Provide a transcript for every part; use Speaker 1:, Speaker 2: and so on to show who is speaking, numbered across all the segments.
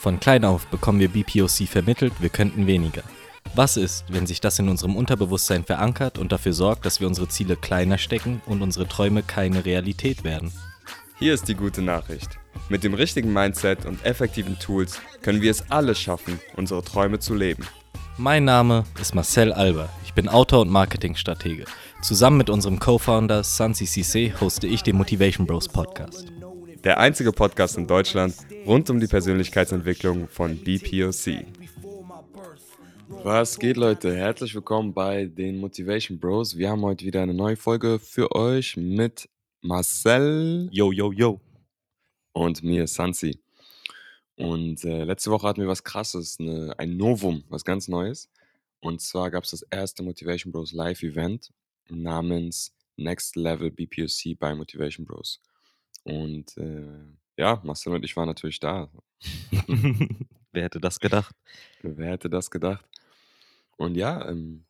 Speaker 1: Von klein auf bekommen wir BPOC vermittelt, wir könnten weniger. Was ist, wenn sich das in unserem Unterbewusstsein verankert und dafür sorgt, dass wir unsere Ziele kleiner stecken und unsere Träume keine Realität werden?
Speaker 2: Hier ist die gute Nachricht. Mit dem richtigen Mindset und effektiven Tools können wir es alle schaffen, unsere Träume zu leben.
Speaker 1: Mein Name ist Marcel Alber. Ich bin Autor und Marketingstratege. Zusammen mit unserem Co-Founder Sansi Cisse hoste ich den Motivation Bros Podcast.
Speaker 2: Der einzige Podcast in Deutschland rund um die Persönlichkeitsentwicklung von BPOC. Was geht, Leute? Herzlich willkommen bei den Motivation Bros. Wir haben heute wieder eine neue Folge für euch mit Marcel.
Speaker 1: Yo, yo, yo.
Speaker 2: Und mir, Sansi. Und äh, letzte Woche hatten wir was Krasses, eine, ein Novum, was ganz Neues. Und zwar gab es das erste Motivation Bros Live Event namens Next Level BPOC bei Motivation Bros. Und äh, ja, Marcel und ich waren natürlich da.
Speaker 1: Wer hätte das gedacht?
Speaker 2: Wer hätte das gedacht? Und ja, ähm,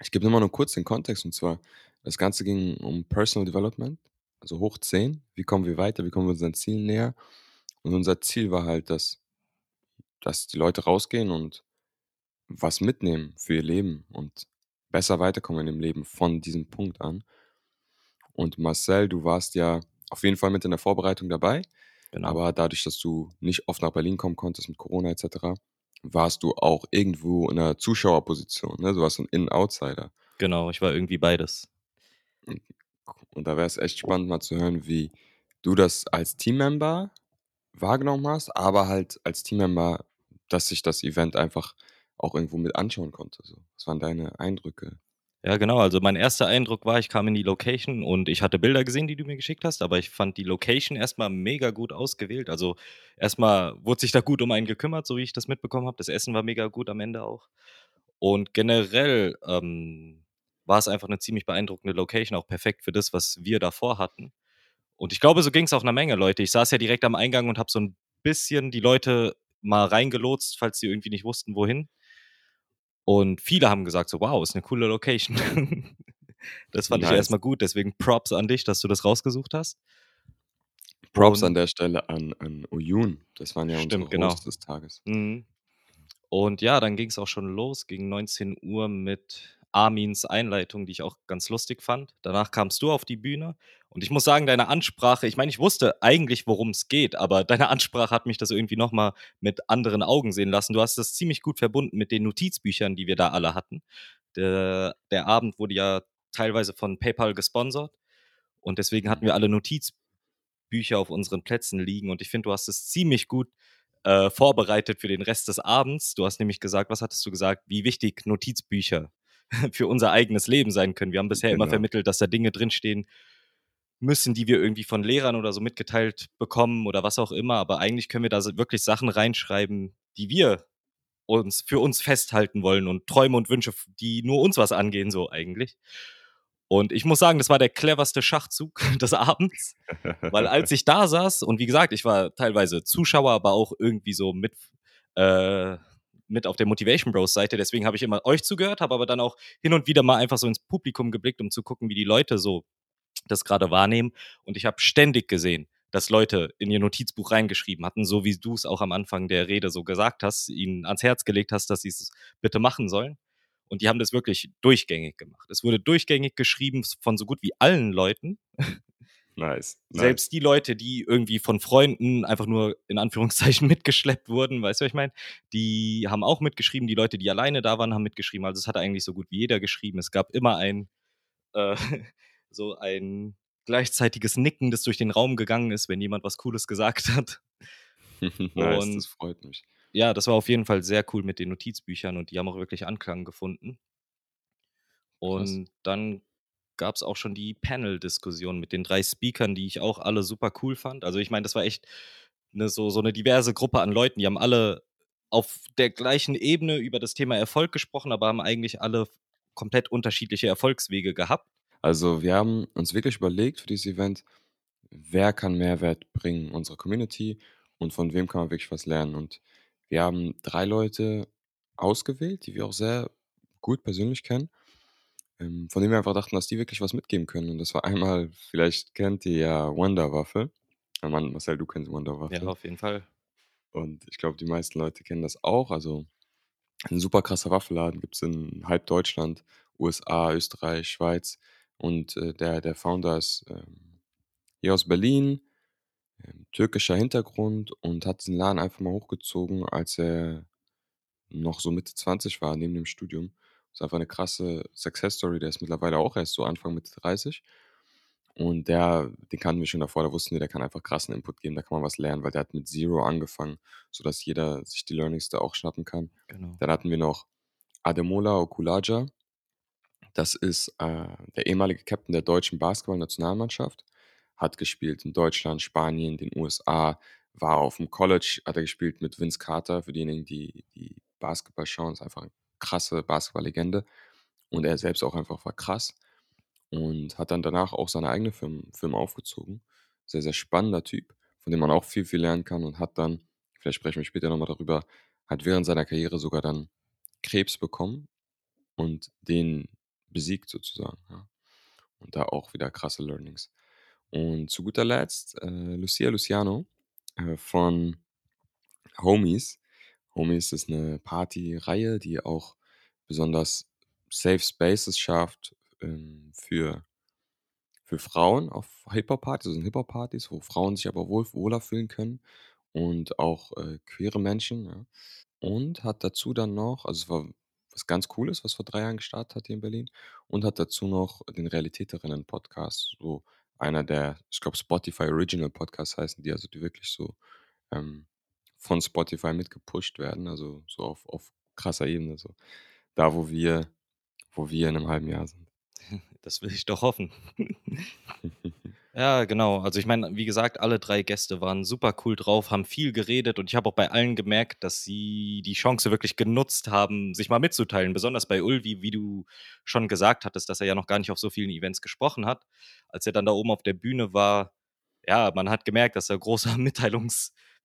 Speaker 2: ich gebe nochmal nur kurz den Kontext. Und zwar, das Ganze ging um Personal Development, also hoch 10. Wie kommen wir weiter? Wie kommen wir unseren Zielen näher? Und unser Ziel war halt, dass, dass die Leute rausgehen und was mitnehmen für ihr Leben und besser weiterkommen im Leben von diesem Punkt an. Und Marcel, du warst ja auf jeden Fall mit in der Vorbereitung dabei. Genau. Aber dadurch, dass du nicht oft nach Berlin kommen konntest mit Corona etc., warst du auch irgendwo in einer Zuschauerposition. Ne? Du warst ein In-Outsider.
Speaker 1: Genau, ich war irgendwie beides.
Speaker 2: Und da wäre es echt spannend mal zu hören, wie du das als Teammember wahrgenommen hast, aber halt als Teammember, dass sich das Event einfach auch irgendwo mit anschauen konnte. So. Was waren deine Eindrücke?
Speaker 1: Ja, genau. Also mein erster Eindruck war, ich kam in die Location und ich hatte Bilder gesehen, die du mir geschickt hast, aber ich fand die Location erstmal mega gut ausgewählt. Also erstmal wurde sich da gut um einen gekümmert, so wie ich das mitbekommen habe. Das Essen war mega gut am Ende auch. Und generell ähm, war es einfach eine ziemlich beeindruckende Location, auch perfekt für das, was wir davor hatten. Und ich glaube, so ging es auch einer Menge Leute. Ich saß ja direkt am Eingang und habe so ein bisschen die Leute mal reingelotst, falls sie irgendwie nicht wussten, wohin. Und viele haben gesagt so, wow, ist eine coole Location. das fand nice. ich erstmal gut, deswegen Props an dich, dass du das rausgesucht hast.
Speaker 2: Props Und, an der Stelle an, an Uyun, das waren ja
Speaker 1: stimmt,
Speaker 2: unsere
Speaker 1: genau.
Speaker 2: Hosts des Tages. Mhm.
Speaker 1: Und ja, dann ging es auch schon los, gegen 19 Uhr mit Armins Einleitung, die ich auch ganz lustig fand. Danach kamst du auf die Bühne und ich muss sagen, deine Ansprache, ich meine, ich wusste eigentlich, worum es geht, aber deine Ansprache hat mich das irgendwie nochmal mit anderen Augen sehen lassen. Du hast das ziemlich gut verbunden mit den Notizbüchern, die wir da alle hatten. Der, der Abend wurde ja teilweise von PayPal gesponsert und deswegen hatten wir alle Notizbücher auf unseren Plätzen liegen und ich finde, du hast es ziemlich gut äh, vorbereitet für den Rest des Abends. Du hast nämlich gesagt, was hattest du gesagt, wie wichtig Notizbücher für unser eigenes Leben sein können. Wir haben bisher genau. immer vermittelt, dass da Dinge drinstehen müssen, die wir irgendwie von Lehrern oder so mitgeteilt bekommen oder was auch immer. Aber eigentlich können wir da wirklich Sachen reinschreiben, die wir uns für uns festhalten wollen und Träume und Wünsche, die nur uns was angehen, so eigentlich. Und ich muss sagen, das war der cleverste Schachzug des Abends, weil als ich da saß und wie gesagt, ich war teilweise Zuschauer, aber auch irgendwie so mit äh, mit auf der Motivation Bros Seite. Deswegen habe ich immer euch zugehört, habe aber dann auch hin und wieder mal einfach so ins Publikum geblickt, um zu gucken, wie die Leute so das gerade wahrnehmen. Und ich habe ständig gesehen, dass Leute in ihr Notizbuch reingeschrieben hatten, so wie du es auch am Anfang der Rede so gesagt hast, ihnen ans Herz gelegt hast, dass sie es bitte machen sollen. Und die haben das wirklich durchgängig gemacht. Es wurde durchgängig geschrieben von so gut wie allen Leuten.
Speaker 2: Nice,
Speaker 1: nice. Selbst die Leute, die irgendwie von Freunden einfach nur in Anführungszeichen mitgeschleppt wurden, weißt du, was ich meine? Die haben auch mitgeschrieben. Die Leute, die alleine da waren, haben mitgeschrieben. Also es hat eigentlich so gut wie jeder geschrieben. Es gab immer ein äh, so ein gleichzeitiges Nicken, das durch den Raum gegangen ist, wenn jemand was Cooles gesagt hat.
Speaker 2: nice, und das freut mich.
Speaker 1: Ja, das war auf jeden Fall sehr cool mit den Notizbüchern und die haben auch wirklich Anklang gefunden. Und Krass. dann gab es auch schon die Panel-Diskussion mit den drei Speakern, die ich auch alle super cool fand. Also ich meine, das war echt eine, so, so eine diverse Gruppe an Leuten. Die haben alle auf der gleichen Ebene über das Thema Erfolg gesprochen, aber haben eigentlich alle komplett unterschiedliche Erfolgswege gehabt.
Speaker 2: Also wir haben uns wirklich überlegt für dieses Event, wer kann Mehrwert bringen unserer Community und von wem kann man wirklich was lernen. Und wir haben drei Leute ausgewählt, die wir auch sehr gut persönlich kennen ähm, von denen wir einfach dachten, dass die wirklich was mitgeben können. Und das war einmal, vielleicht kennt ihr ja Wonder Waffle. Ja, Mann, Marcel, du kennst Wonder Waffle.
Speaker 1: Ja, auf jeden Fall.
Speaker 2: Und ich glaube, die meisten Leute kennen das auch. Also 'n super krasser Waffelladen gibt's in halb Deutschland, USA, Österreich, Schweiz. Und, äh, der der Founder ist, ähm, hier aus Berlin, ähm, türkischer Hintergrund und hat diesen Laden einfach mal hochgezogen, als er noch so Mitte 20 war neben dem Studium. Ist einfach 'ne krasse Success Story. Der ist mittlerweile auch erst so Anfang, Mitte 30. Und der den kannten wir schon davor, da wussten wir, der kann einfach krassen Input geben, da kann man was lernen, weil der hat mit 0 angefangen, sodass jeder sich die Learnings da auch schnappen kann.
Speaker 1: Genau.
Speaker 2: Dann hatten wir noch Ademola Okulaja. Das ist, äh, der ehemalige Captain der deutschen Basketballnationalmannschaft. Hat gespielt in Deutschland, Spanien, den USA, war auf'm College hat er gespielt mit Vince Carter. Für diejenigen, die die Basketball schauen, ist einfach 'n krasse Basketball-Legende. Und er selbst auch einfach war krass und hat dann danach auch seine eigene Firm Firma aufgezogen. Sehr, sehr spannender Typ, von dem man auch viel, viel lernen kann und hat dann vielleicht sprechen wir später noch mal darüber hat während seiner Karriere sogar dann Krebs bekommen und den besiegt sozusagen, ja. Und da auch wieder krasse Learnings. Und zu guter Letzt, äh, Lucia Luciano, äh, von Homies. Homies ist 'ne Partyreihe, die auch besonders Safe Spaces schafft, ähm, für für Frauen auf Hip-Hop-Partys, also Hip-Hop-Partys, wo Frauen sich aber wohl wohler fühlen können und auch, äh, queere Menschen, ja. Und hat dazu dann noch also es war was ganz Cooles, was vor 3 Jahren gestartet hat hier in Berlin und hat dazu noch den Realitäterinnen-Podcast, so einer der ich glaube, Spotify Original Podcasts heißen die, also die wirklich so, ähm, von Spotify mit gepusht werden, also so auf auf krasser Ebene so. Da, wo wir wo wir in 'nem halben Jahr sind.
Speaker 1: Das will ich doch hoffen. Ja, genau. Also, ich meine, wie gesagt, alle 3 Gäste waren super cool drauf, haben viel geredet und ich habe auch bei allen gemerkt, dass sie die Chance wirklich genutzt haben, sich mal mitzuteilen. Besonders bei Ulvi, wie du schon gesagt hattest, dass er ja noch gar nicht auf so vielen Events gesprochen hat. Als er dann da oben auf der Bühne war, ja, man hat gemerkt, dass da großer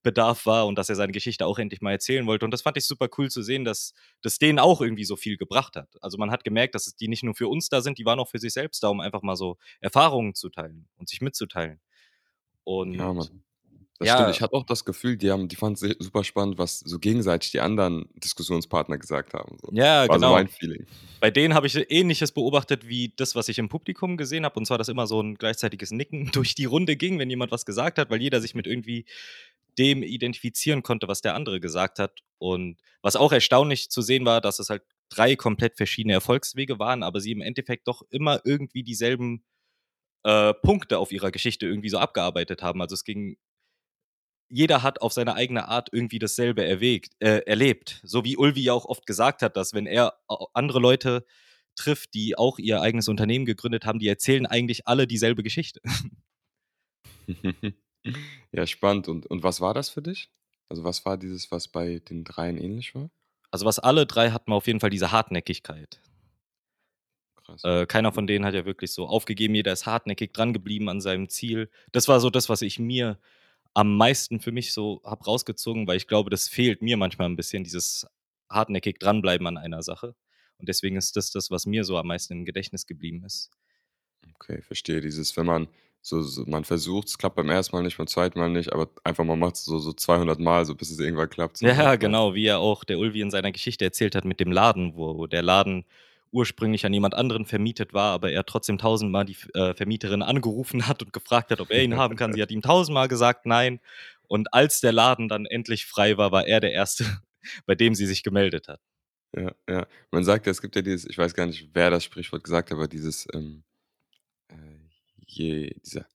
Speaker 1: Mitteilungsbedarf war und dass er seine Geschichte auch endlich mal erzählen wollte. Und das fand ich super cool zu sehen, dass das denen auch irgendwie so viel gebracht hat. Also, man hat gemerkt, dass es die nicht nur für uns da sind, die waren auch für sich selbst da, um einfach mal so Erfahrungen zu teilen und sich mitzuteilen. Und
Speaker 2: Ja, Mann. Das stimmt.
Speaker 1: ja
Speaker 2: Ich hatte auch das Gefühl, die haben die fanden's se super spannend, was so gegenseitig die anderen Diskussionspartner gesagt haben so.
Speaker 1: Ja,
Speaker 2: War so
Speaker 1: genau.
Speaker 2: mein Feeling.
Speaker 1: Bei denen habe ich Ähnliches beobachtet wie das, was ich im Publikum gesehen habe. Und zwar, dass immer so 'n gleichzeitiges Nicken durch die Runde ging, wenn jemand was gesagt hat, weil jeder sich mit irgendwie dem identifizieren konnte, was der andere gesagt hat. Und was auch erstaunlich zu sehen war, dass es halt 3 komplett verschiedene Erfolgswege waren, aber sie im Endeffekt doch immer irgendwie dieselben, äh, Punkte auf ihrer Geschichte irgendwie so abgearbeitet haben. Also, es ging jeder hat auf seine eigene Art irgendwie dasselbe erwägt äh, erlebt. So wie Ulvi ja auch oft gesagt hat, dass wenn er andere Leute trifft, die auch ihr eigenes Unternehmen gegründet haben, die erzählen eigentlich alle dieselbe Geschichte.
Speaker 2: Ja, spannend. Und und was war das für dich? Also, was war dieses, was bei den Dreien ähnlich war?
Speaker 1: Also, was alle 3 hatten, war auf jeden Fall diese Hartnäckigkeit.
Speaker 2: Krass.
Speaker 1: Äh, keiner von denen hat ja wirklich so aufgegeben. Jeder ist hartnäckig drangeblieben an seinem Ziel. Das war so das, was ich mir am meisten für mich so habe rausgezogen, weil ich glaube, das fehlt mir manchmal 'n bisschen, dieses hartnäckig dranbleiben an einer Sache. Und deswegen ist das das, was mir so am meisten im Gedächtnis geblieben ist.
Speaker 2: Okay, verstehe. Dieses, wenn man so so man versucht's, klappt beim 1. Mal nicht, beim 2. Mal nicht, aber einfach man macht's so so 200 Mal, so bis es irgendwann klappt, so?
Speaker 1: Ja, genau, wie ja auch der Ulvi in seiner Geschichte erzählt hat mit dem Laden, wo der Laden ursprünglich an jemand anderen vermietet war, aber er trotzdem tausendmal die äh, Vermieterin angerufen hat und gefragt hat, ob er ihn haben kann. Sie hat ihm tausendmal gesagt: „Nein.“ Und als der Laden dann endlich frei war, war er der 1., bei dem sie sich gemeldet hat.
Speaker 2: Ja, ja. Man sagt ja, es gibt ja dieses ich weiß gar nicht, wer das Sprichwort gesagt hat, aber dieses, ähm, äh, je dieser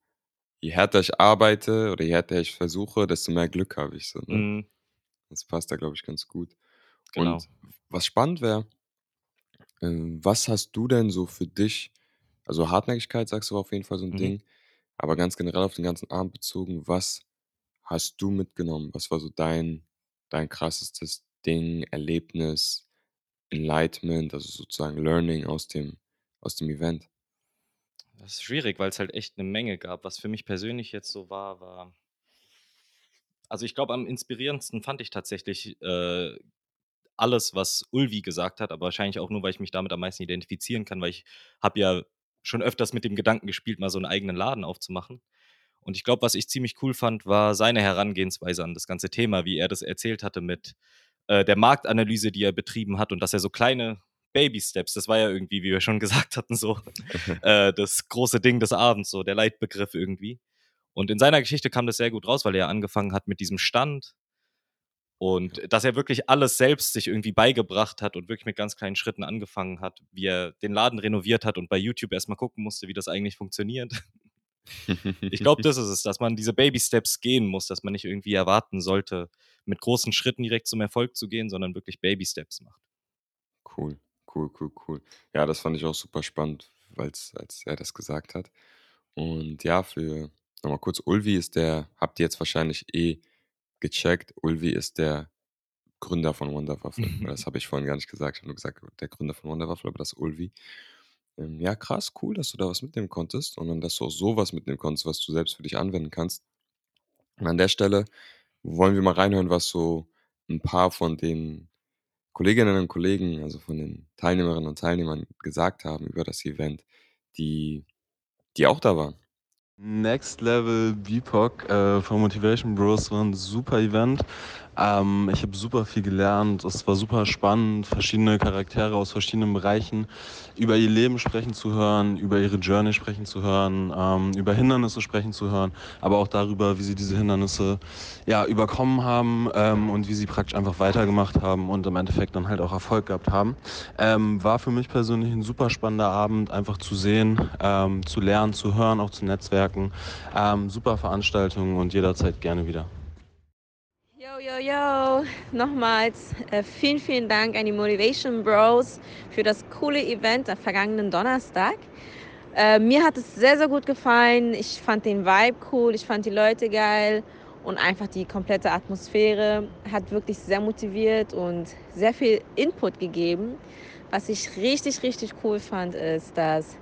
Speaker 2: je härter ich arbeite oder je härter ich versuche, desto mehr Glück habe ich so, ne?
Speaker 1: Mhm.
Speaker 2: Das passt da, glaube ich, ganz gut.
Speaker 1: Genau.
Speaker 2: Und was spannend wäre ähm, was hast du denn so für dich also, Hartnäckigkeit sagst du, auf jeden Fall so 'n
Speaker 1: Mhm.
Speaker 2: Ding, aber ganz generell auf den ganzen Abend bezogen, was hast du mitgenommen? Was war so dein dein krassestes Ding, Erlebnis, Enlightenment, also sozusagen Learning aus dem aus dem Event?
Speaker 1: Das ist schwierig, weil's halt echt 'ne Menge gab. Was für mich persönlich jetzt so war, war also, ich glaube, am inspirierendsten fand ich tatsächlich, äh, alles, was Ulvi gesagt hat, aber wahrscheinlich auch nur, weil ich mich damit am meisten identifizieren kann, weil ich habe ja schon öfters mit dem Gedanken gespielt, mal so 'n eigenen Laden aufzumachen. Und ich glaube, was ich ziemlich cool fand, war seine Herangehensweise an das ganze Thema, wie er das erzählt hatte mit äh, der Marktanalyse, die er betrieben hat und dass er so kleine Baby-Steps, das war ja irgendwie, wie wir schon gesagt hatten, so äh, das große Ding des Abends, so der Leitbegriff irgendwie. Und in seiner Geschichte kam das sehr gut raus, weil er angefangen hat mit diesem Stand und dass er wirklich alles selbst sich irgendwie beigebracht hat und wirklich mit ganz kleinen Schritten angefangen hat, wie er den Laden renoviert hat und bei YouTube erstmal gucken musste, wie das eigentlich funktioniert. ich glaube, das ist es, dass man diese Baby-Steps gehen muss, dass man nicht irgendwie erwarten sollte, mit großen Schritten direkt zum Erfolg zu gehen, sondern wirklich Baby-Steps macht.
Speaker 2: Cool, cool, cool, cool. Ja, das fand ich auch super spannend, weil's als er das gesagt hat. Und ja, für nochmal kurz, Ulvi ist der habt ihr jetzt wahrscheinlich eh gecheckt, Ulvi ist der Gründer von Wonderwaffel. Das habe ich vorhin gar nicht gesagt. Ich habe nur gesagt, der Gründer von Wonderwaffel, aber das ist Ulvi. Ähm, ja, krass, cool, dass du da was mitnehmen konntest und dann, dass du auch so was mitnehmen konntest, was du selbst für dich anwenden kannst. Und an der Stelle wollen wir mal reinhören, was so ein paar von den Kolleginnen und Kollegen, also von den Teilnehmerinnen und Teilnehmern gesagt haben über das Event, die die auch da waren.
Speaker 3: Next Level BIPOC äh, von Motivation Bros war ein super Event. Ähm, ich habe super viel gelernt. Es war super spannend, verschiedene Charaktere aus verschiedenen Bereichen über ihr Leben sprechen zu hören, über ihre Journey sprechen zu hören, ähm, über Hindernisse sprechen zu hören, aber auch darüber, wie sie diese Hindernisse ja, überkommen haben ähm, und wie sie praktisch einfach weitergemacht haben und im Endeffekt dann halt auch Erfolg gehabt haben. Ähm, war für mich persönlich ein super spannender Abend, einfach zu sehen, ähm, zu lernen, zu hören, auch zu netzwerken. Ähm, super Veranstaltung und jederzeit gerne wieder.
Speaker 4: Yo, yo, yo, nochmals äh, vielen, vielen Dank an die Motivation Bros für das coole Event am vergangenen Donnerstag. Äh, mir hat es sehr, sehr gut gefallen. Ich fand den Vibe cool, ich fand die Leute geil und einfach die komplette Atmosphäre hat wirklich sehr motiviert und sehr viel Input gegeben. Was ich richtig, richtig cool fand, ist, dass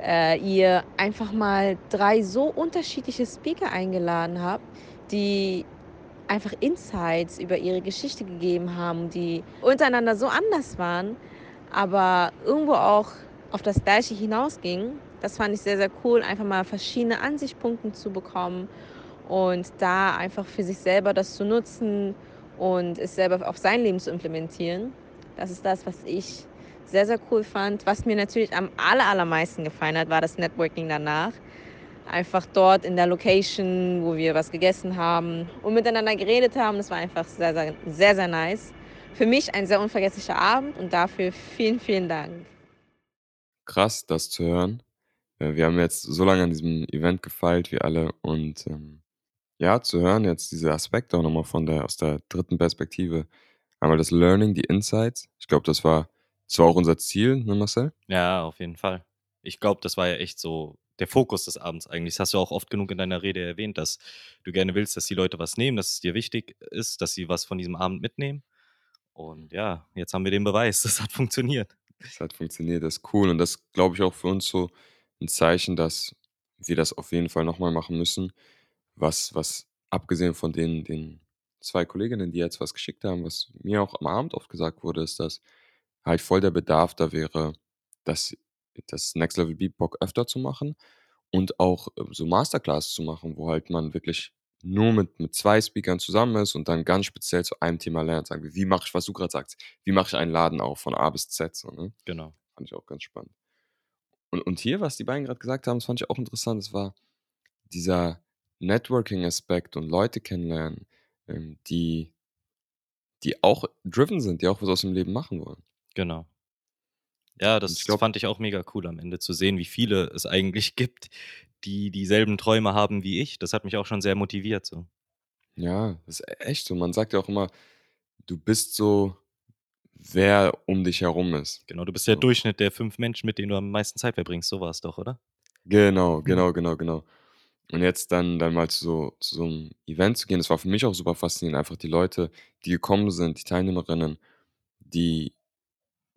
Speaker 4: äh, ihr einfach mal drei so unterschiedliche Speaker eingeladen habt, die einfach Insights über ihre Geschichte gegeben haben, die untereinander so anders waren, aber irgendwo auch auf das Gleiche hinausgingen. Das fand ich sehr, sehr cool, einfach mal verschiedene Ansichtspunkte zu bekommen und da einfach für sich selber das zu nutzen und es selber auf sein Leben zu implementieren. Das ist das, was ich sehr, sehr cool fand. Was mir natürlich am allermeisten gefallen hat, war das Networking danach einfach dort in der Location, wo wir was gegessen haben und miteinander geredet haben. Das war einfach sehr, sehr, sehr, sehr nice. Für mich ein sehr unvergesslicher Abend und dafür vielen, vielen Dank.
Speaker 2: Krass, das zu hören. Äh, wir haben jetzt so lange an diesem Event gefeilt, wie alle. Und ähm, ja, zu hören jetzt diese Aspekte auch nochmal von der, aus der dritten Perspektive. Einmal das Learning, die Insights. Ich glaube, das war, das war auch unser Ziel, ne Marcel?
Speaker 1: Ja, auf jeden Fall. Ich glaube, das war ja echt so der Fokus des Abends eigentlich. Das hast du auch oft genug in deiner Rede erwähnt, dass du gerne willst, dass die Leute was nehmen, dass es dir wichtig ist, dass sie was von diesem Abend mitnehmen. Und ja, jetzt haben wir den Beweis, das hat funktioniert.
Speaker 2: Das hat funktioniert, das ist cool. Und das glaube ich auch für uns so ein Zeichen, dass wir das auf jeden Fall nochmal machen müssen. Was, was abgesehen von den, den zwei Kolleginnen, die jetzt was geschickt haben, was mir auch am Abend oft gesagt wurde, ist, dass halt voll der Bedarf da wäre, dass das Next Level Beatbox öfter zu machen und auch äh, so Masterclass zu machen, wo halt man wirklich nur mit, mit zwei Speakern zusammen ist und dann ganz speziell zu einem Thema lernt. Sagen wir, wie mache ich, was du gerade sagst, wie mache ich einen Laden auf von A bis Z? So, ne?
Speaker 1: Genau.
Speaker 2: Fand ich auch ganz spannend. Und, und hier, was die beiden gerade gesagt haben, das fand ich auch interessant, das war dieser Networking-Aspekt und Leute kennenlernen, ähm, die, die auch driven sind, die auch was aus dem Leben machen wollen.
Speaker 1: Genau. Ja, das glaub, fand ich auch mega cool am Ende zu sehen, wie viele es eigentlich gibt, die dieselben Träume haben wie ich. Das hat mich auch schon sehr motiviert. So.
Speaker 2: Ja, das ist echt so. Man sagt ja auch immer, du bist so, wer um dich herum ist.
Speaker 1: Genau, du bist der Durchschnitt der fünf Menschen, mit denen du am meisten Zeit verbringst. So war es doch, oder?
Speaker 2: Genau, mhm. genau, genau, genau. Und jetzt dann, dann mal zu so, zu so einem Event zu gehen, das war für mich auch super faszinierend. Einfach die Leute, die gekommen sind, die Teilnehmerinnen, die,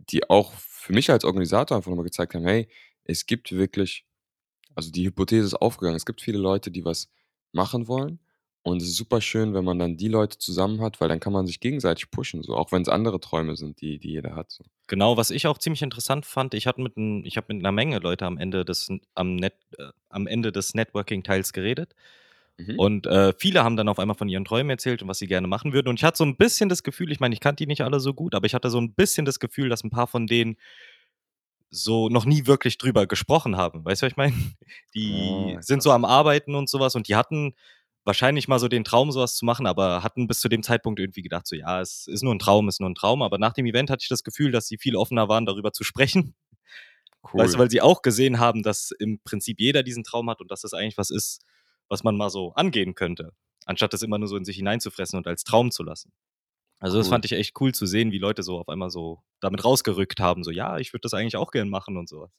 Speaker 2: die auch für mich als Organisator einfach nochmal gezeigt haben, hey, es gibt wirklich, also die Hypothese ist aufgegangen, es gibt viele Leute, die was machen wollen. Und es ist super schön, wenn man dann die Leute zusammen hat, weil dann kann man sich gegenseitig pushen, so auch wenn es andere Träume sind, die, die jeder hat. So.
Speaker 1: Genau, was ich auch ziemlich interessant fand, ich hatte mit ich habe mit einer Menge Leute am Ende des am Net, äh, am Ende des Networking-Teils geredet.
Speaker 2: Mhm.
Speaker 1: Und, äh, viele haben dann auf einmal von ihren Träumen erzählt und was sie gerne machen würden. Und ich hatte so 'n bisschen das Gefühl ich meine, ich kannte die nicht alle so gut, aber ich hatte so 'n bisschen das Gefühl, dass 'n paar von denen so noch nie wirklich drüber gesprochen haben. Weißt du, was ich meine? Die
Speaker 2: Ah,
Speaker 1: sind so am Arbeiten und so was und die hatten wahrscheinlich mal so den Traum, so was zu machen, aber hatten bis zu dem Zeitpunkt irgendwie gedacht so: „Ja, es ist nur 'n Traum, ist nur 'n Traum.“ Aber nach dem Event hatte ich das Gefühl, dass sie viel offener waren, darüber zu sprechen. Weißt du,
Speaker 2: Cool.
Speaker 1: weil sie auch gesehen haben, dass im Prinzip jeder diesen Traum hat und dass das eigentlich was ist, was man mal so angehen könnte, anstatt das immer nur so in sich hineinzufressen und als Traum zu lassen. Also, das
Speaker 2: Cool.
Speaker 1: fand ich echt cool zu sehen, wie Leute so auf einmal so damit rausgerückt haben, so: „Ja, ich würde das eigentlich auch gern machen“ und so was.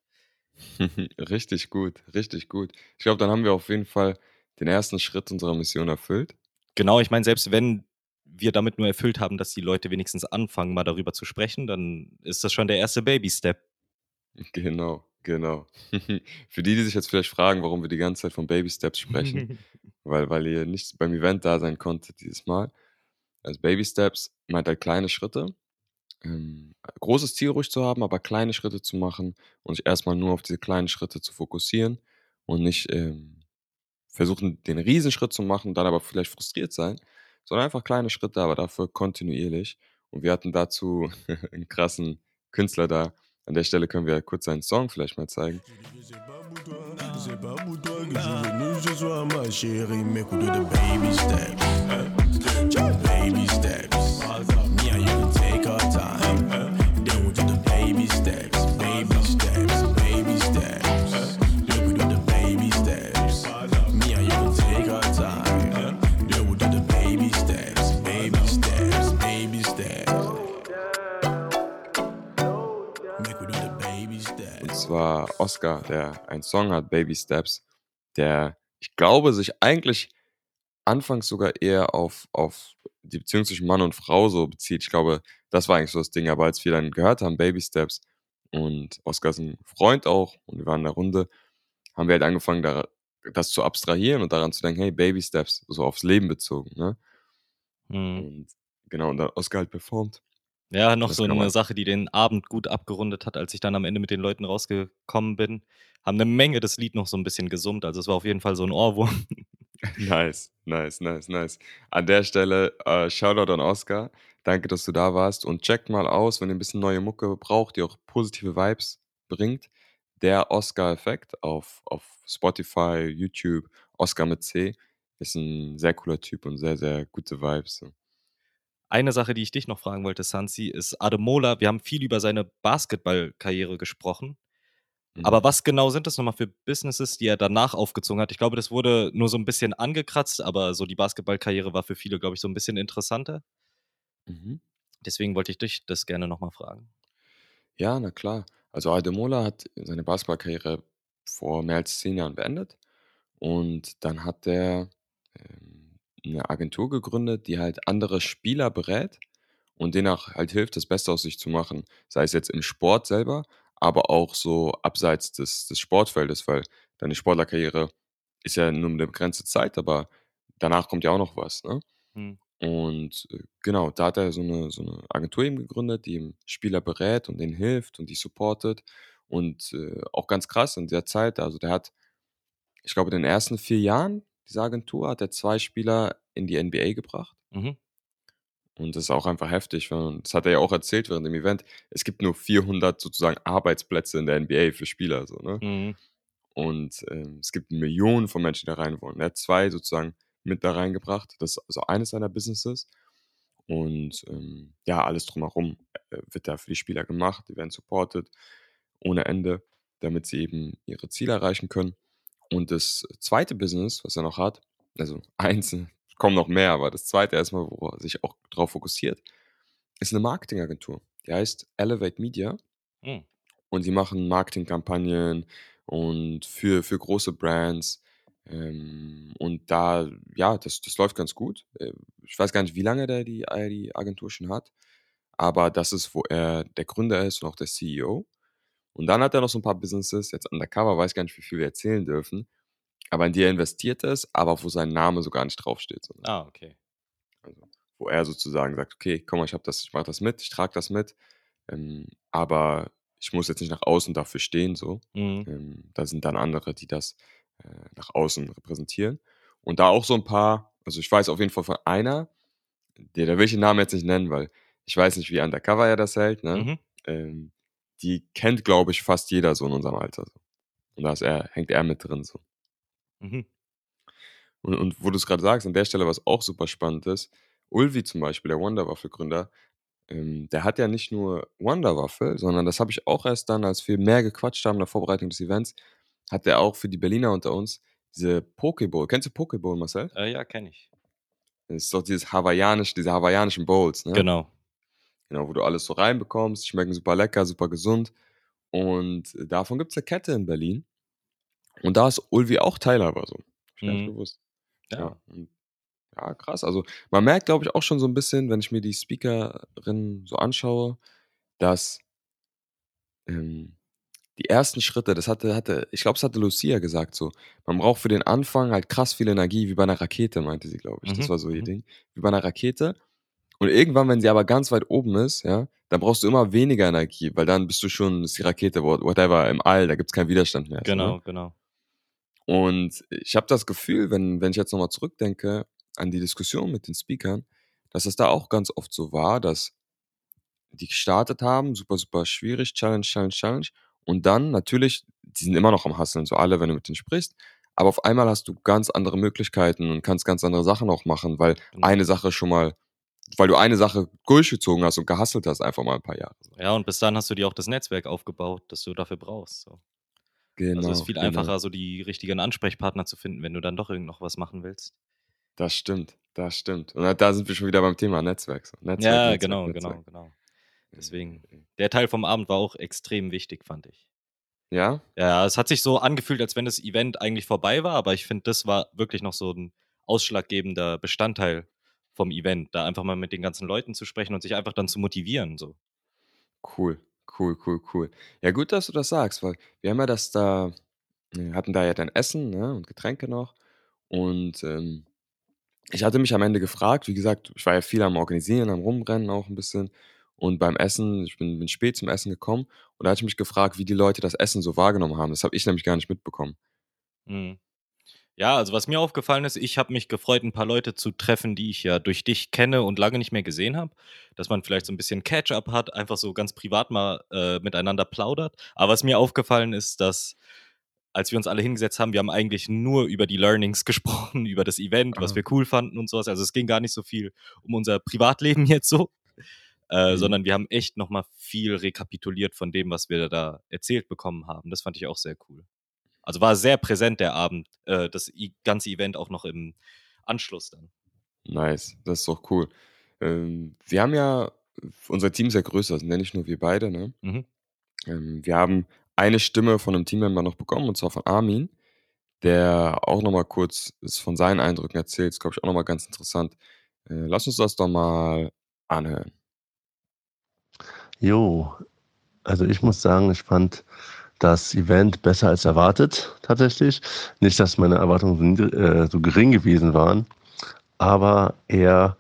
Speaker 2: Richtig gut, richtig gut. Ich glaube, dann haben wir auf jeden Fall den 1. Schritt unserer Mission erfüllt.
Speaker 1: Genau, ich meine, selbst wenn wir damit nur erfüllt haben, dass die Leute wenigstens anfangen, mal darüber zu sprechen, dann ist das schon der 1. Baby-Step.
Speaker 2: Genau, genau. Für die, die sich jetzt vielleicht fragen, warum wir die ganze Zeit von Baby-Steps sprechen, weil weil ihr nicht beim Event da sein konntet dieses Mal. Also, Baby-Steps meint halt kleine Schritte. Ähm, großes Ziel ruhig zu haben, aber kleine Schritte zu machen und sich erst mal nur auf diese kleinen Schritte zu fokussieren und nicht, ähm, versuchen, den Riesenschritt zu machen, dann aber vielleicht frustriert sein, sondern einfach kleine Schritte, aber dafür kontinuierlich. Und wir hatten dazu 'n krassen Künstler da. An der Stelle können wir kurz seinen Song vielleicht mal zeigen.
Speaker 5: C'est pas pour toi
Speaker 2: zwar Oscar, der einen Song hat, „Baby Steps“, der, ich glaube, sich eigentlich anfangs sogar eher auf auf die Beziehung zwischen Mann und Frau so bezieht. Ich glaube, das war eigentlich so das Ding. Aber als wir dann gehört haben, „Baby Steps“ und Oscar ist 'n Freund auch und wir waren in der Runde, haben wir halt angefangen, da das zu abstrahieren und daran zu denken: „Hey, Baby Steps“, so aufs Leben bezogen, ne?
Speaker 1: Mhm.
Speaker 2: Und genau, und da hat Oscar halt performt.
Speaker 1: Ja, noch
Speaker 2: Das
Speaker 1: so
Speaker 2: kann
Speaker 1: 'ne
Speaker 2: man
Speaker 1: Sache, die den Abend gut abgerundet hat, als ich dann am Ende mit den Leuten rausgekommen bin, haben 'ne Menge das Lied noch so 'n bisschen gesummt. Also, es war auf jeden Fall so 'n Ohrwurm.
Speaker 2: Nice, nice, nice, nice. An der Stelle, äh, Shoutout an Oscar. Danke, dass du da warst und checkt mal aus, wenn ihr 'n bisschen neue Mucke braucht, die auch positive Vibes bringt. Der Oscar-Effekt auf auf Spotify, YouTube, Oscar mit C, ist 'n sehr cooler Typ und sehr, sehr gute Vibes, so.
Speaker 1: Eine Sache, die ich dich noch fragen wollte, Sansi, ist Ademola wir haben viel über seine Basketballkarriere gesprochen.
Speaker 2: Mhm.
Speaker 1: Aber was genau sind das noch mal für Businesses, die er danach aufgezogen hat? Ich glaube, das wurde nur so 'n bisschen angekratzt, aber so die Basketballkarriere war für viele, glaube ich, so 'n bisschen interessanter.
Speaker 2: Mhm.
Speaker 1: Deswegen wollte ich dich das gerne noch mal fragen.
Speaker 2: Ja, na klar. Also, Ademola hat seine Basketballkarriere vor mehr als 10 Jahren beendet und dann hat der, ähm, 'ne Agentur gegründet, die halt andere Spieler berät und denen auch halt hilft, das Beste aus sich zu machen. Sei es jetzt im Sport selber, aber auch so abseits des des Sportfeldes, weil deine Sportlerkarriere ist ja nur 'ne begrenzte Zeit, aber danach kommt ja auch noch was, ne?
Speaker 1: Mhm.
Speaker 2: Und, äh, genau, da hat er so 'ne so 'ne Agentur eben gegründet, die eben Spieler berät und denen hilft und die supportet. Und, äh, auch ganz krass in der Zeit, also, der hat ich glaube, in den ersten 4 Jahren dieser Agentur hat er 2 Spieler in die NBA gebracht.
Speaker 1: Mhm.
Speaker 2: Und das ist auch einfach heftig, das hat er ja auch erzählt während dem Event. Es gibt nur 400 sozusagen Arbeitsplätze in der NBA für Spieler so, ne?
Speaker 1: Mhm.
Speaker 2: Und, ähm, es gibt Millionen von Menschen, die da rein wollen. Er hat 2 sozusagen mit da reingebracht. Das ist also eines seiner Businesses. Und, ähm, ja, alles drumherum, äh, wird da für die Spieler gemacht. Die werden supported ohne Ende, damit sie eben ihre Ziele erreichen können. Und das 2. Business, was er noch hat also, 1 kommen noch mehr, aber das 2. erst mal, wo er sich auch drauf fokussiert, ist 'ne Marketingagentur. Die heißt Elevate Media.
Speaker 1: Mhm.
Speaker 2: Und die machen Marketingkampagnen und für für große Brands. Ähm, und da ja, das das läuft ganz gut. Äh, ich weiß gar nicht, wie lange der die äh, die Agentur schon hat, aber das ist, wo er der Gründer ist und auch der CEO. Und dann hat er noch so 'n paar Businesses, jetzt undercover, weiß gar nicht, wie viel wir erzählen dürfen, aber in die er investiert ist, aber wo sein Name so gar nicht draufsteht, so, ne?
Speaker 1: Ah, okay.
Speaker 2: Also, wo er sozusagen sagt: „Okay, komm mal, ich habe das ich mache das mit, ich trage das mit, ähm, aber ich muss jetzt nicht nach außen dafür stehen“, so.
Speaker 1: Mhm.
Speaker 2: Ähm, da sind dann andere, die das, äh, nach außen repräsentieren. Und da auch so ein paar, also ich weiß auf jeden Fall von einer, der, da will ich den Namen jetzt nicht nennen, weil ich weiß nicht, wie undercover er das hält, ne?
Speaker 1: Mhm.
Speaker 2: Ähm, die kennt, glaube ich, fast jeder so in unserem Alter. Und da ist er, hängt er mit drin. So.
Speaker 1: Mhm.
Speaker 2: Und, und wo du es gerade sagst, an der Stelle, was auch super spannend ist, Ulvi zum Beispiel, der Wonderwaffel-Gründer, ähm, der hat ja nicht nur Wonderwaffel, sondern das habe ich auch erst dann, als wir mehr gequatscht haben in der Vorbereitung des Events, hat er auch für die Berliner unter uns diese Pokeball. Kennst du Pokeball, Marcel?
Speaker 1: Äh, ja, kenne ich.
Speaker 2: Das ist doch dieses hawaiianisch, diese hawaiianischen Bowls, ne?
Speaker 1: Genau.
Speaker 2: Genau, wo du alles so reinbekommst, die schmecken super lecker, super gesund. Und davon gibt es eine Kette in Berlin. Und da ist Ulvi auch Teilhaber so. Hab Ich
Speaker 1: Mhm.
Speaker 2: gewusst.
Speaker 1: Ja.
Speaker 2: Ja. ja, krass. Also man merkt, glaube ich, auch schon so ein bisschen, wenn ich mir die Speakerin so anschaue, dass ähm, die ersten Schritte, das hatte, hatte ich glaube, es hatte Lucia gesagt so, man braucht für den Anfang halt krass viel Energie, wie bei einer Rakete, meinte sie, glaube ich. Das
Speaker 1: Mhm,
Speaker 2: war so ihr
Speaker 1: mhm.
Speaker 2: Ding. Wie bei einer Rakete. Und irgendwann, wenn sie aber ganz weit oben ist, ja, dann brauchst du immer weniger Energie, weil dann bist du schon, ist die Rakete, what- whatever, im All, da gibt es keinen Widerstand mehr. ne?
Speaker 1: Genau, genau.
Speaker 2: Und ich habe das Gefühl, wenn, wenn ich jetzt nochmal zurückdenke an die Diskussion mit den Speakern, dass es da auch ganz oft so war, dass die gestartet haben, super, super schwierig, Challenge, Challenge, Challenge. Und dann natürlich, die sind immer noch am Hasseln, so alle, wenn du mit denen sprichst. Aber auf einmal hast du ganz andere Möglichkeiten und kannst ganz andere Sachen auch machen, weil
Speaker 1: Genau.
Speaker 2: eine Sache schon mal, weil du eine Sache durchgezogen hast und gehasselt hast, einfach mal ein paar Jahre.
Speaker 1: Ja, und bis dann hast du dir auch das Netzwerk aufgebaut, das du dafür brauchst. So.
Speaker 2: Genau.
Speaker 1: also es ist viel
Speaker 2: genau.
Speaker 1: einfacher, so die richtigen Ansprechpartner zu finden, wenn du dann doch irgend noch was machen willst.
Speaker 2: Das stimmt, das stimmt. Und da sind wir schon wieder beim Thema Netzwerk. So. Netzwerk
Speaker 1: ja,
Speaker 2: Netzwerk,
Speaker 1: genau,
Speaker 2: Netzwerk.
Speaker 1: genau, genau. Deswegen.
Speaker 2: Äh,
Speaker 1: Der Teil vom Abend war auch extrem wichtig, fand ich.
Speaker 2: Ja?
Speaker 1: Ja, es hat sich so angefühlt, als wenn das Event eigentlich vorbei war, aber ich finde, das war wirklich noch so ein ausschlaggebender Bestandteil vom Event, da einfach mal mit den ganzen Leuten zu sprechen und sich einfach dann zu motivieren. So.
Speaker 2: Cool, cool, cool, cool. Ja, gut, dass du das sagst, weil wir haben ja das da, wir hatten da ja dann Essen ne, und Getränke noch. Und ähm, ich hatte mich am Ende gefragt, wie gesagt, ich war ja viel am Organisieren, am Rumrennen auch ein bisschen. Und beim Essen, ich bin, bin spät zum Essen gekommen und da hatte ich mich gefragt, wie die Leute das Essen so wahrgenommen haben. Das habe ich nämlich gar nicht mitbekommen.
Speaker 1: Mhm. Ja, also was mir aufgefallen ist, ich habe mich gefreut, ein paar Leute zu treffen, die ich ja durch dich kenne und lange nicht mehr gesehen habe. Dass man vielleicht so ein bisschen Catch-up hat, einfach so ganz privat mal äh, miteinander plaudert. Aber was mir aufgefallen ist, dass als wir uns alle hingesetzt haben, wir haben eigentlich nur über die Learnings gesprochen, über das Event, was wir cool fanden und sowas. Also es ging gar nicht so viel um unser Privatleben jetzt so, äh,
Speaker 2: Mhm.
Speaker 1: sondern wir haben echt nochmal viel rekapituliert von dem, was wir da erzählt bekommen haben. Das fand ich auch sehr cool. Also war sehr präsent der Abend, äh, das i- ganze Event auch noch im Anschluss dann.
Speaker 2: Nice, das ist doch cool. Ähm, wir haben ja, unser Team ist ja größer, das sind ja nicht nur wir beide, ne?
Speaker 1: Mhm.
Speaker 2: Ähm, wir haben eine Stimme von einem Teammember noch bekommen, und zwar von Armin, der auch nochmal kurz ist von seinen Eindrücken erzählt. Ist, glaube ich, auch nochmal ganz interessant. Äh, lass uns das doch mal anhören.
Speaker 6: Jo, also ich muss sagen, ich fand das Event besser als erwartet, tatsächlich. Nicht, dass meine Erwartungen so, äh, so gering gewesen waren, aber eher,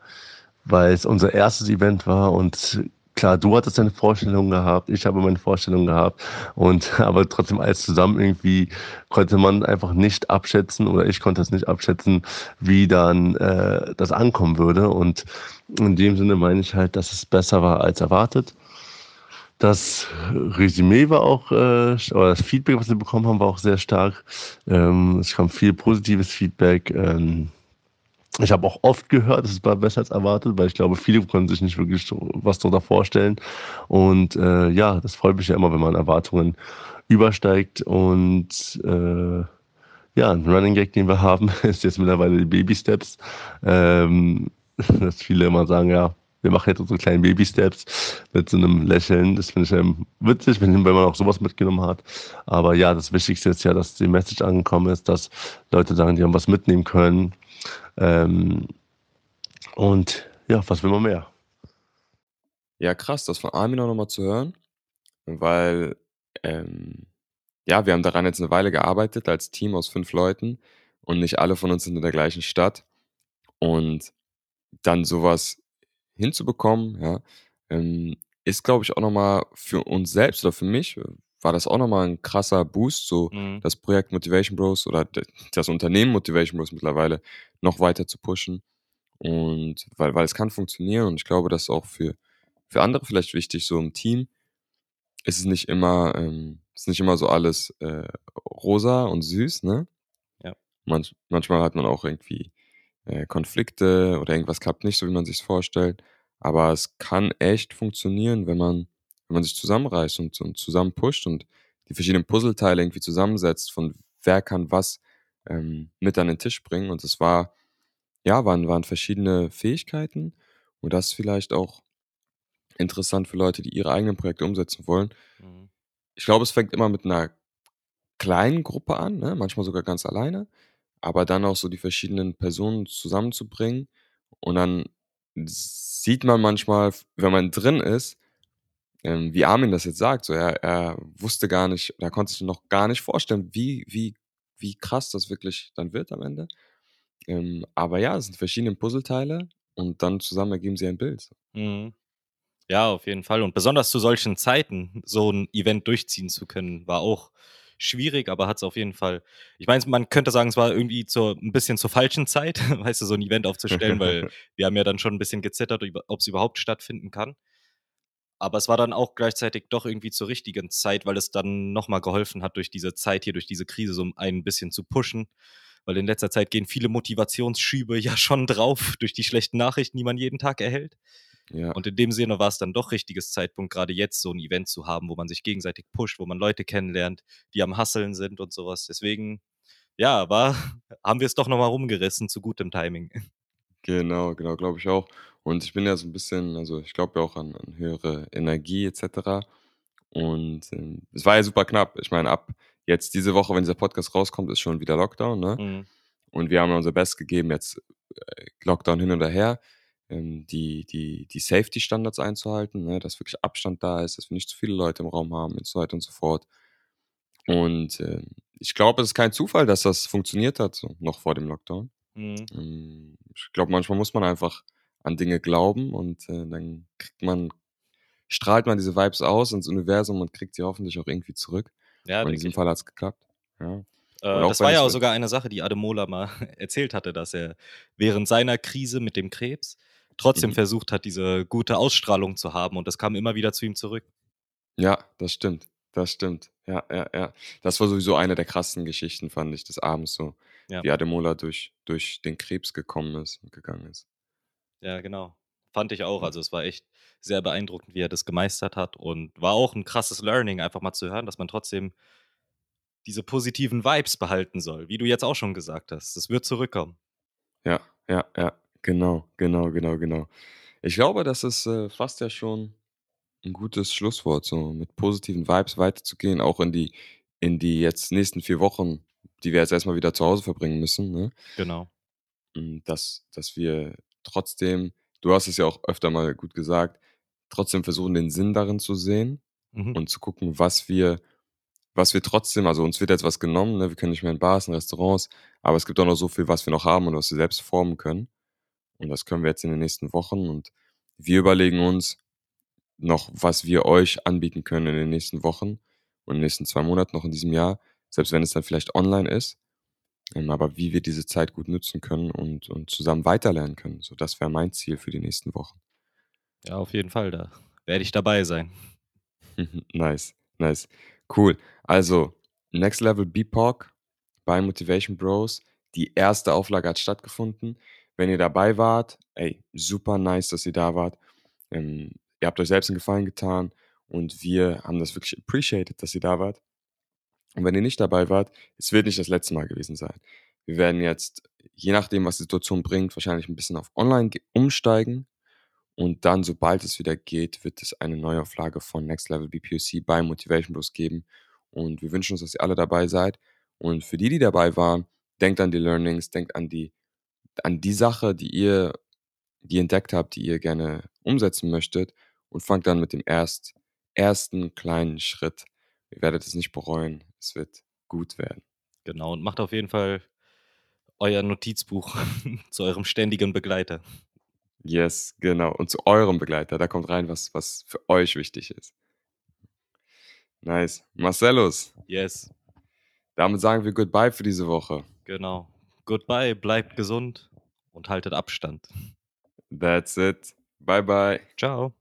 Speaker 6: weil es unser erstes Event war und klar, du hattest deine Vorstellung gehabt, ich habe meine Vorstellung gehabt und aber trotzdem alles zusammen irgendwie konnte man einfach nicht abschätzen oder ich konnte es nicht abschätzen, wie dann äh, das ankommen würde und in dem Sinne meine ich halt, dass es besser war als erwartet. Das Resümee war auch, äh, oder das Feedback, was wir bekommen haben, war auch sehr stark. Ähm, es kam viel positives Feedback. Ähm, ich habe auch oft gehört, es war besser als erwartet, weil ich glaube, viele können sich nicht wirklich was darunter vorstellen. Und äh, ja, das freut mich ja immer, wenn man Erwartungen übersteigt. Und äh, ja, ein Running Gag, den wir haben, ist jetzt mittlerweile die Baby Steps. Ähm, dass viele immer sagen, ja, wir machen jetzt unsere kleinen Baby Steps mit so einem Lächeln. Das finde ich ähm, witzig, wenn, wenn man auch sowas mitgenommen hat. Aber ja, das Wichtigste ist ja, dass die Message angekommen ist, dass Leute sagen, die haben was mitnehmen können. Ähm, und ja, was will man mehr?
Speaker 2: Ja, krass, das von Armin auch nochmal zu hören, weil, ähm, ja, wir haben daran jetzt eine Weile gearbeitet als Team aus fünf Leuten und nicht alle von uns sind in der gleichen Stadt. Und dann sowas hinzubekommen, ja, ähm, ist, glaube ich, auch nochmal für uns selbst oder für mich, war das auch nochmal ein krasser Boost, so
Speaker 1: Mhm.
Speaker 2: das Projekt Motivation Bros oder das Unternehmen Motivation Bros mittlerweile noch weiter zu pushen. Und weil weil es kann funktionieren und ich glaube, das ist auch für für andere vielleicht wichtig, so im Team ist es nicht immer ähm, ist nicht immer so alles, äh, rosa und süß, ne?
Speaker 1: Ja.
Speaker 2: Manch manchmal hat man auch irgendwie, äh, Konflikte oder irgendwas klappt nicht so, wie man sich's vorstellt. Aber es kann echt funktionieren, wenn man wenn man sich zusammenreißt und und zusammen pusht und die verschiedenen Puzzleteile irgendwie zusammensetzt, von wer kann was, ähm, mit an den Tisch bringen. Und es war ja, waren waren verschiedene Fähigkeiten und das ist vielleicht auch interessant für Leute, die ihre eigenen Projekte umsetzen wollen.
Speaker 1: Mhm.
Speaker 2: Ich glaube, es fängt immer mit 'ner kleinen Gruppe an, ne, manchmal sogar ganz alleine, aber dann auch so die verschiedenen Personen zusammenzubringen und dann sieht man manchmal, wenn man drin ist, ähm, wie Armin das jetzt sagt, so er er wusste gar nicht er konnte sich noch gar nicht vorstellen, wie wie wie krass das wirklich dann wird am Ende. Ähm, aber ja, es sind verschiedene Puzzleteile und dann zusammen ergeben sie ein Bild.
Speaker 1: Mhm. Ja, auf jeden Fall. Und besonders zu solchen Zeiten so 'n Event durchziehen zu können, war auch schwierig, aber hat's auf jeden Fall ich meine, man könnte sagen, es war irgendwie zur 'n bisschen zur falschen Zeit, weißt du, so 'n Event aufzustellen, weil wir haben ja dann schon 'n bisschen gezittert, über ob's überhaupt stattfinden kann. Aber es war dann auch gleichzeitig doch irgendwie zur richtigen Zeit, weil es dann noch mal geholfen hat, durch diese Zeit hier, durch diese Krise so einen bisschen zu pushen. Weil in letzter Zeit gehen viele Motivationsschübe ja schon drauf durch die schlechten Nachrichten, die man jeden Tag erhält.
Speaker 2: Ja.
Speaker 1: Und in dem Sinne war's dann doch richtiges Zeitpunkt, grade jetzt so 'n Event zu haben, wo man sich gegenseitig pusht, wo man Leute kennenlernt, die am Hustlen sind und so was. Deswegen, ja, war haben wir's doch noch mal rumgerissen zu gutem Timing.
Speaker 2: Genau, genau, glaube ich auch. Und ich bin ja so 'n bisschen also, ich glaube ja auch an an höhere Energie et cetera. Und, ähm, es war ja super knapp. Ich meine, ab jetzt diese Woche, wenn dieser Podcast rauskommt, ist schon wieder Lockdown, ne?
Speaker 1: Mhm.
Speaker 2: Und wir haben unser Bestes gegeben, jetzt, äh, Lockdown hin oder her, die die die Safety-Standards einzuhalten, ne, dass wirklich Abstand da ist, dass wir nicht zu viele Leute im Raum haben und so weiter und so fort. Und, ähm, ich glaube, es ist kein Zufall, dass das funktioniert hat, so noch vor dem Lockdown.
Speaker 1: Mhm.
Speaker 2: Hm, ich glaube, manchmal muss man einfach an Dinge glauben und, äh, dann kriegt man strahlt man diese Vibes aus ins Universum und kriegt sie hoffentlich auch irgendwie zurück.
Speaker 1: Ja,
Speaker 2: in diesem Fall
Speaker 1: auch.
Speaker 2: hat's geklappt, ja.
Speaker 1: Äh, das war ja
Speaker 2: es
Speaker 1: auch sogar eine Sache, die Ademola mal erzählt hatte, dass er während seiner Krise mit dem Krebs trotzdem
Speaker 2: Mhm.
Speaker 1: versucht hat, diese gute Ausstrahlung zu haben und das kam immer wieder zu ihm zurück.
Speaker 2: Ja, das stimmt. Das stimmt. Ja, ja, ja. Das war sowieso eine der krassen Geschichten, fand ich, des Abends so,
Speaker 1: Ja.
Speaker 2: wie Ademola durch durch den Krebs gekommen ist und gegangen ist.
Speaker 1: Ja, genau. Fand ich auch. Also, es war echt sehr beeindruckend, wie er das gemeistert hat und war auch 'n krasses Learning, einfach mal zu hören, dass man trotzdem diese positiven Vibes behalten soll, wie du jetzt auch schon gesagt hast. Das wird zurückkommen.
Speaker 2: Ja, ja, ja. Genau, genau, genau, genau. Ich glaube, das ist, äh, fast ja schon 'n gutes Schlusswort, so mit positiven Vibes weiterzugehen, auch in die in die jetzt nächsten 4 Wochen, die wir jetzt erst mal wieder zu Hause verbringen müssen, ne?
Speaker 1: Genau.
Speaker 2: Hm, dass dass wir trotzdem du hast es ja auch öfter mal gut gesagt, trotzdem versuchen, den Sinn darin zu sehen
Speaker 1: Mhm.
Speaker 2: und zu gucken, was wir was wir trotzdem also, uns wird jetzt was genommen, ne? Wir können nicht mehr in Bars, in Restaurants, aber es gibt auch noch so viel, was wir noch haben und was wir selbst formen können. Und das können wir jetzt in den nächsten Wochen und wir überlegen uns noch, was wir euch anbieten können in den nächsten Wochen und in den nächsten 2 Monaten noch in diesem Jahr, selbst wenn es dann vielleicht online ist, ähm, aber wie wir diese Zeit gut nutzen können und und zusammen weiterlernen können. So, das wäre mein Ziel für die nächsten Wochen.
Speaker 1: Ja, auf jeden Fall, da werde ich dabei sein.
Speaker 2: Nice, nice. Cool. Also, Next Level BPOC bei Motivation Bros. Die erste Auflage hat stattgefunden. Wenn ihr dabei wart, ey, super nice, dass ihr da wart. Ähm, ihr habt euch selbst 'n Gefallen getan und wir haben das wirklich appreciated, dass ihr da wart. Und wenn ihr nicht dabei wart, es wird nicht das letzte Mal gewesen sein. Wir werden jetzt, je nachdem, was die Situation bringt, wahrscheinlich 'n bisschen auf online ge umsteigen und dann, sobald es wieder geht, wird es eine Neuauflage von Next Level BPOC bei Motivation Bros geben. Und wir wünschen uns, dass ihr alle dabei seid. Und für die, die dabei waren, denkt an die Learnings, denkt an die an die Sache, die ihr die ihr entdeckt habt, die ihr gerne umsetzen möchtet und fangt dann mit dem erst ersten kleinen Schritt. Ihr werdet es nicht bereuen. Es wird gut werden.
Speaker 1: Genau, und macht auf jeden Fall euer Notizbuch zu eurem ständigen Begleiter.
Speaker 2: Yes, genau. Und zu eurem Begleiter, da kommt rein, was was für euch wichtig ist. Nice. Marcellus,
Speaker 1: Yes,
Speaker 2: damit sagen wir Goodbye für diese Woche.
Speaker 1: genau. Goodbye, bleibt gesund und haltet Abstand.
Speaker 2: That's it. Bye bye.
Speaker 1: Ciao.